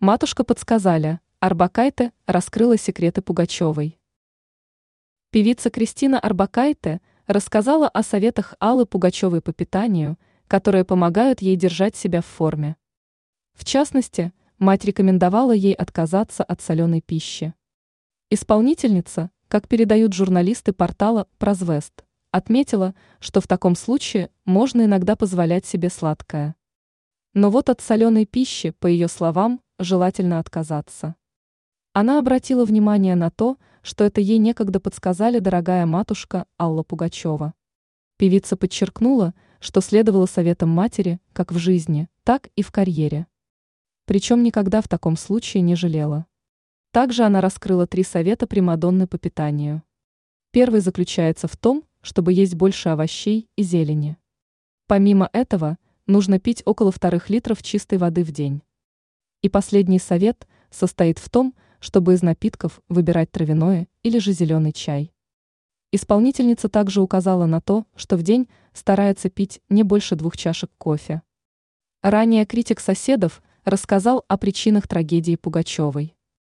Матушка подсказали, Арбакайте раскрыла секреты Пугачевой. Певица Кристина Арбакайте рассказала о советах Аллы Пугачевой по питанию, которые помогают ей держать себя в форме. В частности, мать рекомендовала ей отказаться от соленой пищи. Исполнительница, как передают журналисты портала «Прозвест», отметила, что в таком случае можно иногда позволять себе сладкое. Но вот от соленой пищи, по ее словам, желательно отказаться. Она обратила внимание на то, что это ей некогда подсказали дорогая матушка Алла Пугачева. Певица подчеркнула, что следовала советам матери как в жизни, так и в карьере. Причем никогда в таком случае не жалела. Также она раскрыла три совета Примадонны по питанию. Первый заключается в том, чтобы есть больше овощей и зелени. Помимо этого, нужно пить около вторых литров чистой воды в день. И последний совет состоит в том, чтобы из напитков выбирать травяное или же зеленый чай. Исполнительница также указала на то, что в день старается пить не больше двух чашек кофе. Ранее критик соседов рассказал о причинах трагедии Пугачевой.